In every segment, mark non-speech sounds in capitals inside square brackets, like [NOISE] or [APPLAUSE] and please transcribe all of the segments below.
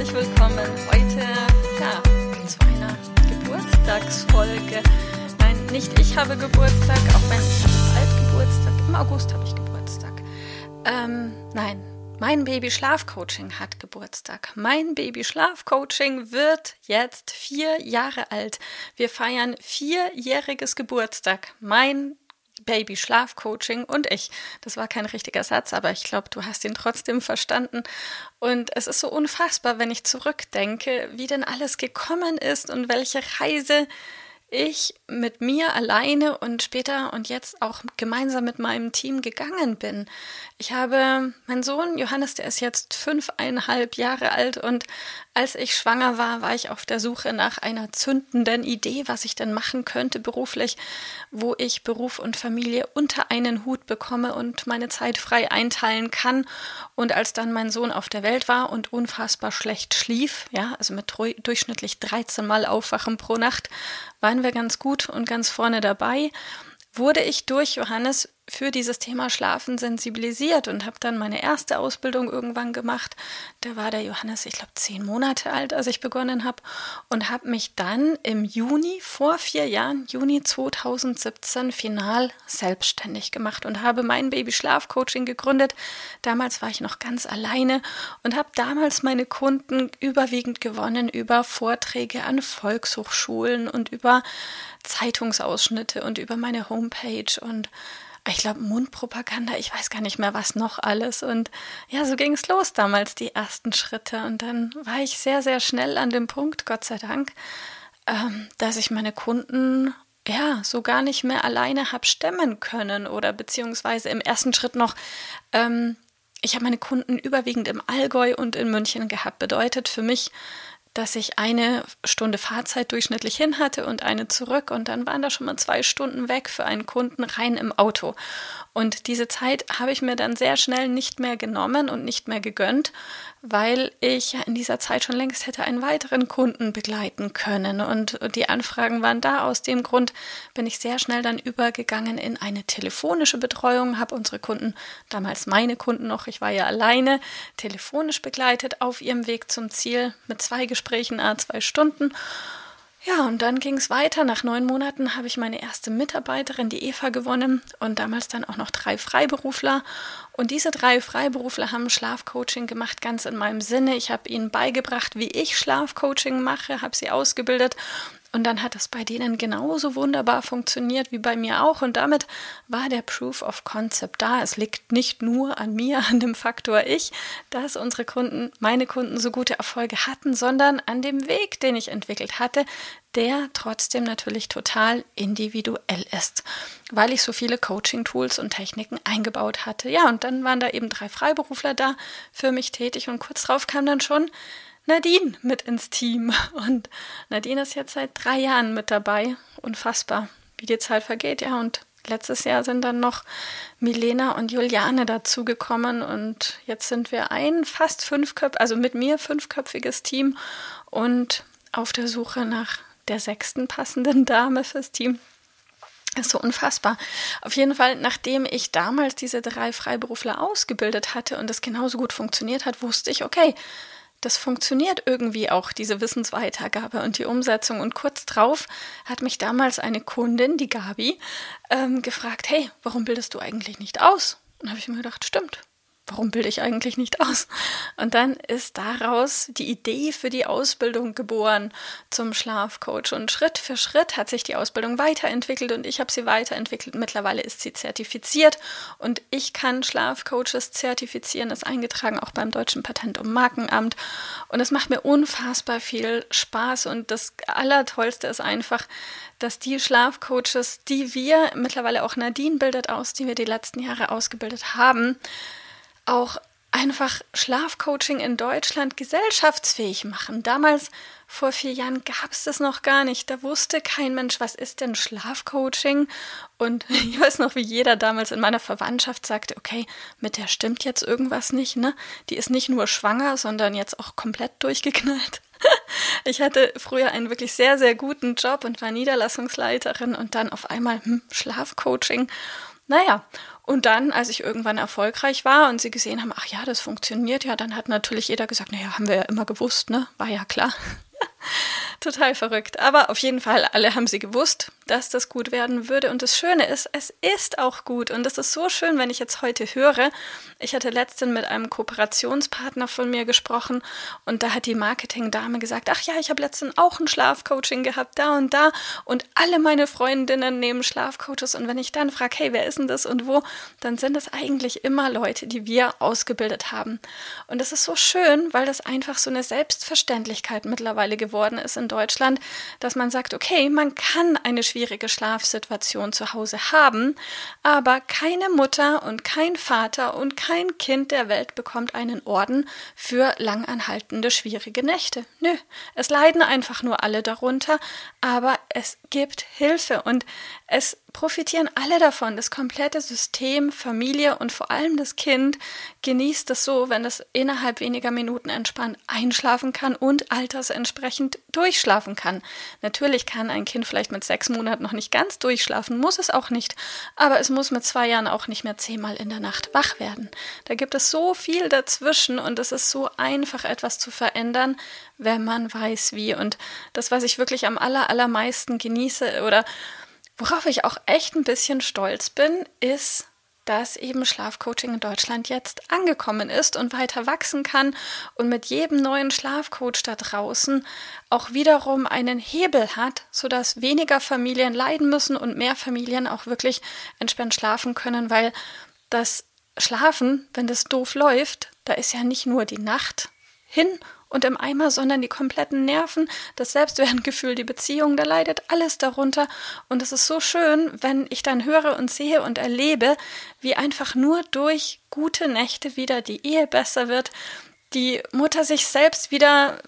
Herzlich willkommen heute ja, zu einer Geburtstagsfolge. Nein, nicht ich habe Geburtstag, auch wenn ich habe bald Geburtstag. Im August habe ich Geburtstag. Ähm, nein, mein Baby Schlafcoaching hat Geburtstag. Mein Baby Schlafcoaching wird jetzt vier Jahre alt. Wir feiern vierjähriges Geburtstag. Mein Baby Schlafcoaching und ich. Das war kein richtiger Satz, aber ich glaube, du hast ihn trotzdem verstanden. Und es ist so unfassbar, wenn ich zurückdenke, wie denn alles gekommen ist und welche Reise ich mit mir alleine und später und jetzt auch gemeinsam mit meinem Team gegangen bin. Ich habe mein Sohn Johannes, der ist jetzt fünfeinhalb Jahre alt und als ich schwanger war, war ich auf der Suche nach einer zündenden Idee, was ich denn machen könnte beruflich, wo ich Beruf und Familie unter einen Hut bekomme und meine Zeit frei einteilen kann. Und als dann mein Sohn auf der Welt war und unfassbar schlecht schlief, ja, also mit durchschnittlich 13 Mal Aufwachen pro Nacht, waren wir ganz gut und ganz vorne dabei wurde ich durch Johannes für dieses Thema Schlafen sensibilisiert und habe dann meine erste Ausbildung irgendwann gemacht. Da war der Johannes, ich glaube, zehn Monate alt, als ich begonnen habe und habe mich dann im Juni vor vier Jahren, Juni 2017, final selbstständig gemacht und habe mein Baby Schlafcoaching gegründet. Damals war ich noch ganz alleine und habe damals meine Kunden überwiegend gewonnen über Vorträge an Volkshochschulen und über Zeitungsausschnitte und über meine Homepage und ich glaube, Mundpropaganda, ich weiß gar nicht mehr, was noch alles. Und ja, so ging es los damals, die ersten Schritte. Und dann war ich sehr, sehr schnell an dem Punkt, Gott sei Dank, ähm, dass ich meine Kunden ja so gar nicht mehr alleine habe stemmen können oder beziehungsweise im ersten Schritt noch ähm, ich habe meine Kunden überwiegend im Allgäu und in München gehabt. Bedeutet für mich, dass ich eine Stunde Fahrzeit durchschnittlich hin hatte und eine zurück und dann waren da schon mal zwei Stunden weg für einen Kunden rein im Auto. Und diese Zeit habe ich mir dann sehr schnell nicht mehr genommen und nicht mehr gegönnt, weil ich in dieser Zeit schon längst hätte einen weiteren Kunden begleiten können. Und die Anfragen waren da. Aus dem Grund bin ich sehr schnell dann übergegangen in eine telefonische Betreuung, habe unsere Kunden, damals meine Kunden noch, ich war ja alleine, telefonisch begleitet auf ihrem Weg zum Ziel mit zwei Gesprächen, a zwei Stunden. Ja, und dann ging es weiter. Nach neun Monaten habe ich meine erste Mitarbeiterin, die Eva, gewonnen und damals dann auch noch drei Freiberufler. Und diese drei Freiberufler haben Schlafcoaching gemacht, ganz in meinem Sinne. Ich habe ihnen beigebracht, wie ich Schlafcoaching mache, habe sie ausgebildet und dann hat es bei denen genauso wunderbar funktioniert wie bei mir auch. Und damit war der Proof of Concept da. Es liegt nicht nur an mir, [LAUGHS] an dem Faktor ich, dass unsere Kunden, meine Kunden so gute Erfolge hatten, sondern an dem Weg, den ich entwickelt hatte, der trotzdem natürlich total individuell ist, weil ich so viele Coaching-Tools und Techniken eingebaut hatte. Ja, und dann waren da eben drei Freiberufler da für mich tätig und kurz drauf kam dann schon, Nadine mit ins Team. Und Nadine ist jetzt seit drei Jahren mit dabei. Unfassbar, wie die Zeit vergeht, ja. Und letztes Jahr sind dann noch Milena und Juliane dazugekommen und jetzt sind wir ein fast fünfköpf, also mit mir fünfköpfiges Team und auf der Suche nach der sechsten passenden Dame fürs Team. ist so unfassbar. Auf jeden Fall, nachdem ich damals diese drei Freiberufler ausgebildet hatte und das genauso gut funktioniert hat, wusste ich, okay, das funktioniert irgendwie auch, diese Wissensweitergabe und die Umsetzung. Und kurz drauf hat mich damals eine Kundin, die Gabi, ähm, gefragt, hey, warum bildest du eigentlich nicht aus? Und habe ich mir gedacht, stimmt, warum bilde ich eigentlich nicht aus? Und dann ist daraus die Idee für die Ausbildung geboren zum Schlafcoach. Und Schritt für Schritt hat sich die Ausbildung weiterentwickelt und ich habe sie weiterentwickelt. Mittlerweile ist sie zertifiziert und ich kann Schlafcoaches zertifizieren, ist eingetragen auch beim Deutschen Patent- und Markenamt. Und es macht mir unfassbar viel Spaß und das Allertollste ist einfach, dass die Schlafcoaches, die wir mittlerweile auch Nadine bildet aus, die wir die letzten Jahre ausgebildet haben, auch einfach Schlafcoaching in Deutschland gesellschaftsfähig machen. Damals, vor vier Jahren, gab es das noch gar nicht. Da wusste kein Mensch, was ist denn Schlafcoaching? Und [LAUGHS] ich weiß noch, wie jeder damals in meiner Verwandtschaft sagte, okay, mit der stimmt jetzt irgendwas nicht, ne? Die ist nicht nur schwanger, sondern jetzt auch komplett durchgeknallt. [LAUGHS] Ich hatte früher einen wirklich sehr, sehr guten Job und war Niederlassungsleiterin und dann auf einmal hm, Schlafcoaching. Naja, und dann, als ich irgendwann erfolgreich war und sie gesehen haben, ach ja, das funktioniert ja, dann hat natürlich jeder gesagt, naja, haben wir ja immer gewusst, ne? War ja klar. [LAUGHS] Total verrückt. Aber auf jeden Fall, alle haben sie gewusst, dass das gut werden würde. Und das Schöne ist, es ist auch gut. Und es ist so schön, wenn ich jetzt heute höre. Ich hatte letztens mit einem Kooperationspartner von mir gesprochen und da hat die Marketingdame gesagt, ach ja, ich habe letztens auch ein Schlafcoaching gehabt, da und da. Und alle meine Freundinnen nehmen Schlafcoaches. Und wenn ich dann frage, hey, wer ist denn das und wo, dann sind es eigentlich immer Leute, die wir ausgebildet haben. Und das ist so schön, weil das einfach so eine Selbstverständlichkeit mittlerweile geworden ist in Deutschland, dass man sagt, okay, man kann eine schwierige Schlafsituation zu Hause haben, aber keine Mutter und kein Vater und kein Kind der Welt bekommt einen Orden für langanhaltende schwierige Nächte. Nö, es leiden einfach nur alle darunter, aber es gibt Hilfe und es profitieren alle davon. Das komplette System, Familie und vor allem das Kind genießt es so, wenn es innerhalb weniger Minuten entspannt einschlafen kann und altersentsprechend durchschlafen kann. Natürlich kann ein Kind vielleicht mit sechs Monaten noch nicht ganz durchschlafen, muss es auch nicht, aber es muss mit zwei Jahren auch nicht mehr zehnmal in der Nacht wach werden. Da gibt es so viel dazwischen und es ist so einfach, etwas zu verändern, wenn man weiß wie. Und das, was ich wirklich am aller, allermeisten genieße oder Worauf ich auch echt ein bisschen stolz bin, ist, dass eben Schlafcoaching in Deutschland jetzt angekommen ist und weiter wachsen kann und mit jedem neuen Schlafcoach da draußen auch wiederum einen Hebel hat, sodass weniger Familien leiden müssen und mehr Familien auch wirklich entspannt schlafen können, weil das Schlafen, wenn das doof läuft, da ist ja nicht nur die Nacht hin und im Eimer, sondern die kompletten Nerven, das Selbstwertgefühl, die Beziehung, da leidet alles darunter. Und es ist so schön, wenn ich dann höre und sehe und erlebe, wie einfach nur durch gute Nächte wieder die Ehe besser wird, die Mutter sich selbst wieder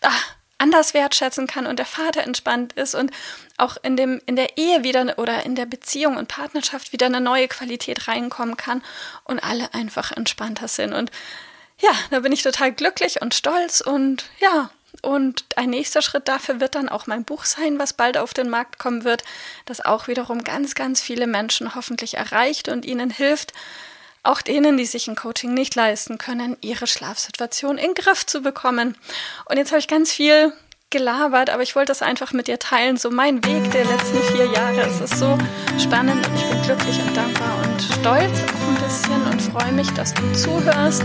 ach, anders wertschätzen kann und der Vater entspannt ist und auch in dem in der Ehe wieder oder in der Beziehung und Partnerschaft wieder eine neue Qualität reinkommen kann und alle einfach entspannter sind und ja, da bin ich total glücklich und stolz und ja, und ein nächster Schritt dafür wird dann auch mein Buch sein, was bald auf den Markt kommen wird, das auch wiederum ganz, ganz viele Menschen hoffentlich erreicht und ihnen hilft, auch denen, die sich ein Coaching nicht leisten können, ihre Schlafsituation in den Griff zu bekommen. Und jetzt habe ich ganz viel gelabert, aber ich wollte das einfach mit dir teilen, so mein Weg der letzten vier Jahre. Es ist so spannend und ich bin glücklich und dankbar und stolz auch ein bisschen und freue mich, dass du zuhörst